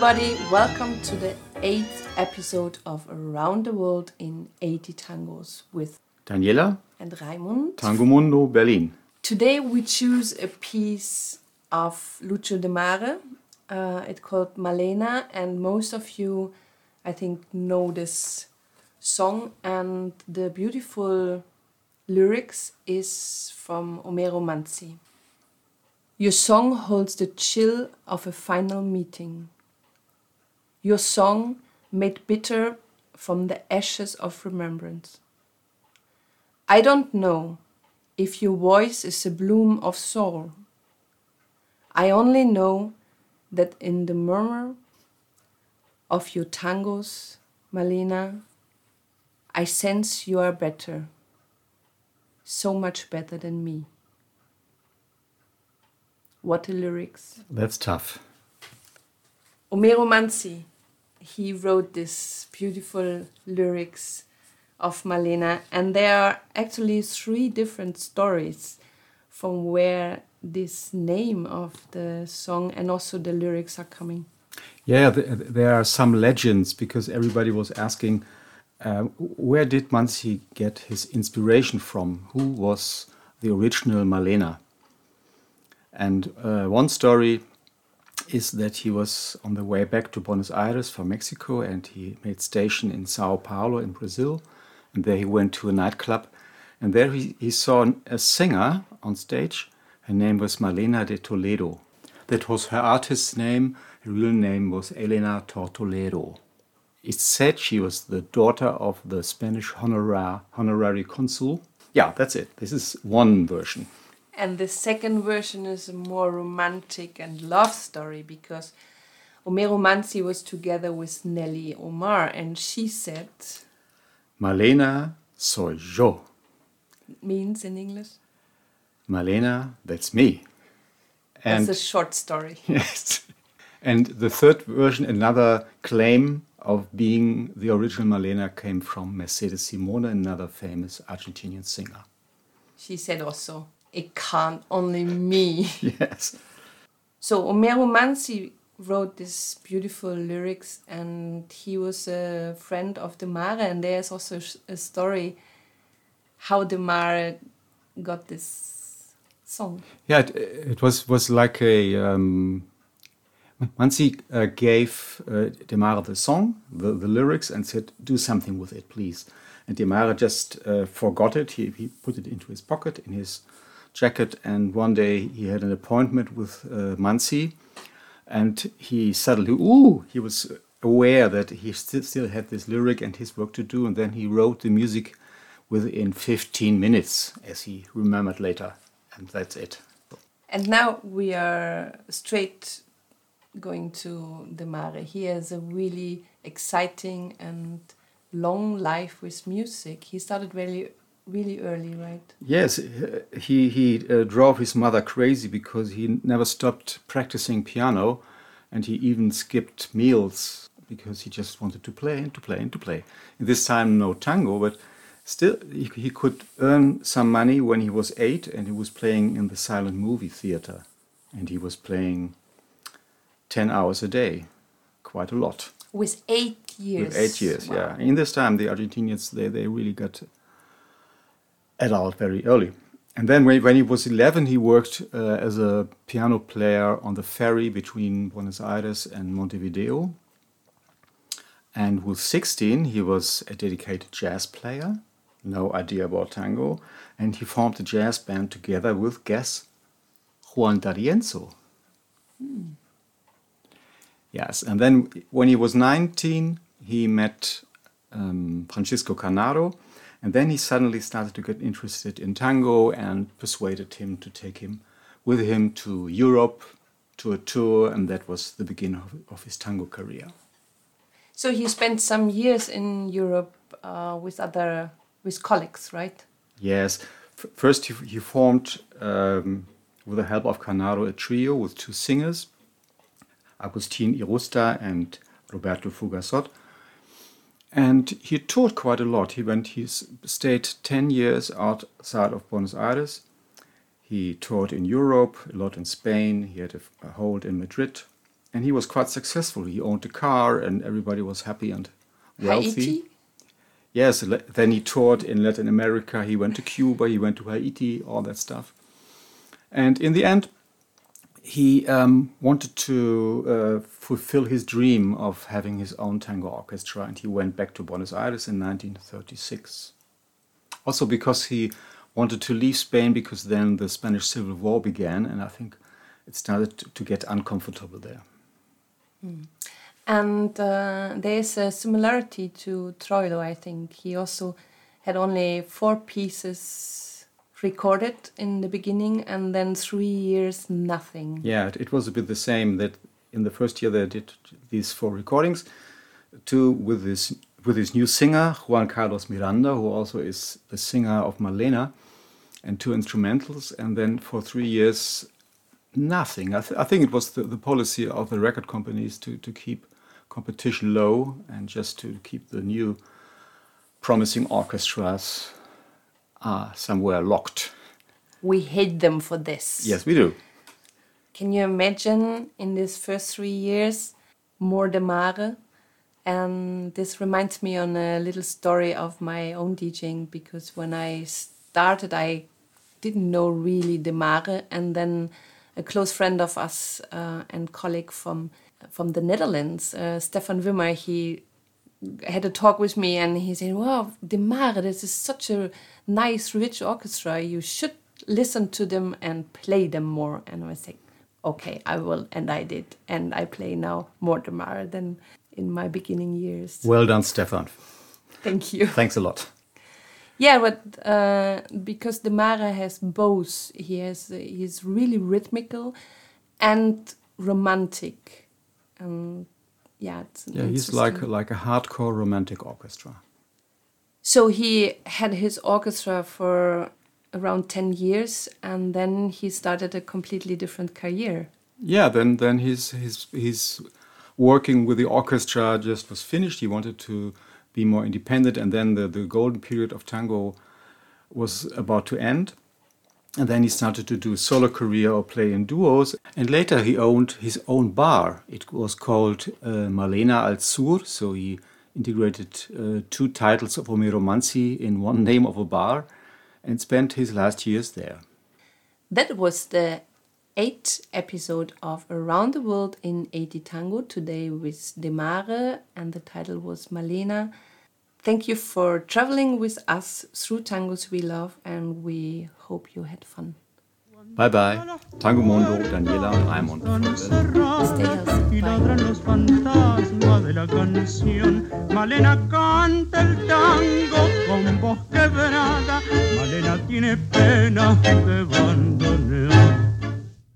everybody, welcome to the eighth episode of Around the World in 80 Tangos with Daniela, and Raimund. Tango Mundo, Berlin. Today we choose a piece of Lucio Demare. Uh, it's called Malena, and most of you, I think, know this song. And the beautiful lyrics is from Homero Manzi. Your song holds the chill of a final meeting. Your song made bitter from the ashes of remembrance. I don't know if your voice is a bloom of sorrow. I only know that in the murmur of your tangos, Malena, I sense you are better, so much better than me. What a lyrics. That's tough. Homero Manzi, he wrote this beautiful lyrics of Malena, and there are actually three different stories from where this name of the song and also the lyrics are coming. Yeah, th- there are some legends because everybody was asking uh, where did Manzi get his inspiration from? Who was the original Malena? And uh, one story is that he was on the way back to Buenos Aires from Mexico and he made station in Sao Paulo in Brazil. And there he went to a nightclub and there he, he saw a singer on stage. Her name was Malena de Toledo. That was her artist's name. Her real name was Elena Tortoledo. It's said she was the daughter of the Spanish honorar, honorary consul. Yeah, that's it. This is one version. And the second version is a more romantic and love story because Homero Manzi was together with Nelly Omar and she said, Malena soy yo. means in English. Malena, that's me. That's a short story. yes. And the third version, another claim of being the original Malena, came from Mercedes Simone, another famous Argentinian singer. She said also, it can't only me. Yes. So Homero Manzi wrote this beautiful lyrics and he was a friend of Demare and there's also a story how Demare got this song. Yeah, it, it was was like a um, Manzi uh, gave uh, Demare the song, the, the lyrics, and said, "Do something with it, please." And Demare just uh, forgot it. He, he put it into his pocket in his jacket, and one day he had an appointment with uh, Manzi, and he suddenly, ooh, he was aware that he still still had this lyric and his work to do, and then he wrote the music within 15 minutes, as he remembered later, and that's it. And now we are straight going to Demare. He has a really exciting and long life with music. He started really really early, right? Yes, he he uh, drove his mother crazy because he never stopped practicing piano, and he even skipped meals because he just wanted to play and to play and to play. In this time, no tango, but still he, he could earn some money when he was eight, and he was playing in the silent movie theater, and he was playing ten hours a day, quite a lot. With eight years. With eight years, Wow. yeah. In this time, the Argentinians they they really got adult very early. And then when, when he was 11, he worked uh, as a piano player on the ferry between Buenos Aires and Montevideo. And with 16, he was a dedicated jazz player, no idea about tango. And he formed a jazz band together with, guess, Juan D'Arienzo. Yes, and then when he was 19, he met um, Francisco Canaro, and then he suddenly started to get interested in tango and persuaded him to take him with him to Europe to a tour, and that was the beginning of, of his tango career. So he spent some years in Europe uh, with other with colleagues, right? Yes, F- first he, he formed, um, with the help of Canaro, a trio with two singers, Agustin Irusta and Roberto Fugazot. And he toured quite a lot. He went, he stayed 10 years outside of Buenos Aires. He toured in Europe, a lot in Spain. He had a hold in Madrid. and he was quite successful. He owned a car, and everybody was happy and wealthy. Haiti? Yes, then he toured in Latin America. He went to Cuba, he went to Haiti, all that stuff. And in the end, he um, wanted to uh, fulfill his dream of having his own tango orchestra, and he went back to Buenos Aires in 1936. Also, because he wanted to leave Spain, because then the Spanish Civil War began, and I think it started to, to get uncomfortable there. And uh, there's a similarity to Troilo, I think. He also had only four pieces recorded in the beginning and then three years nothing. Yeah, it, was a bit the same that in the first year they did these four recordings, two with this with his new singer Juan Carlos Miranda, who also is the singer of Malena, and two instrumentals, and then for three years nothing. I, th- I think it was the, the policy of the record companies to, to keep competition low and just to keep the new promising orchestras uh, somewhere locked. We hate them for this. Yes, we do. Can you imagine in these first three years, more Demare? And this reminds me on a little story of my own DJing because when I started, I didn't know really Demare, and then a close friend of us uh, and colleague from from the Netherlands, uh, Stefan Wimmer, he had a talk with me and he said, Wow, Demare, this is such a nice, rich orchestra. You should listen to them and play them more. And I was like, Okay, I will. And I did. And I play now more Demare than in my beginning years. Well done, Stefan. Thank you. Thanks a lot. Yeah, but uh, because Mare has both, he has he's really rhythmical and romantic. And yeah, it's Yeah, he's like like a hardcore romantic orchestra. So he had his orchestra for around 10 years and then he started a completely different career. Yeah, then then his his his working with the orchestra just was finished. He wanted to be more independent, and then the the golden period of tango was about to end. And then he started to do solo career or play in duos. And later he owned his own bar. It was called uh, Malena al Sur. So he integrated uh, two titles of Romero Manzi in one name of a bar and spent his last years there. That was the eighth episode of Around the World in 80 Tango, today with Demare, and the title was Malena. Thank you for traveling with us through tangos we love, and we hope you had fun. Bye bye. Tango Mondo, Daniela und Raimund. Stay healthy. y ladran los fantasmas de la canción. Malena canta el tango con voz quebrada. Malena tiene pena de bandoneón.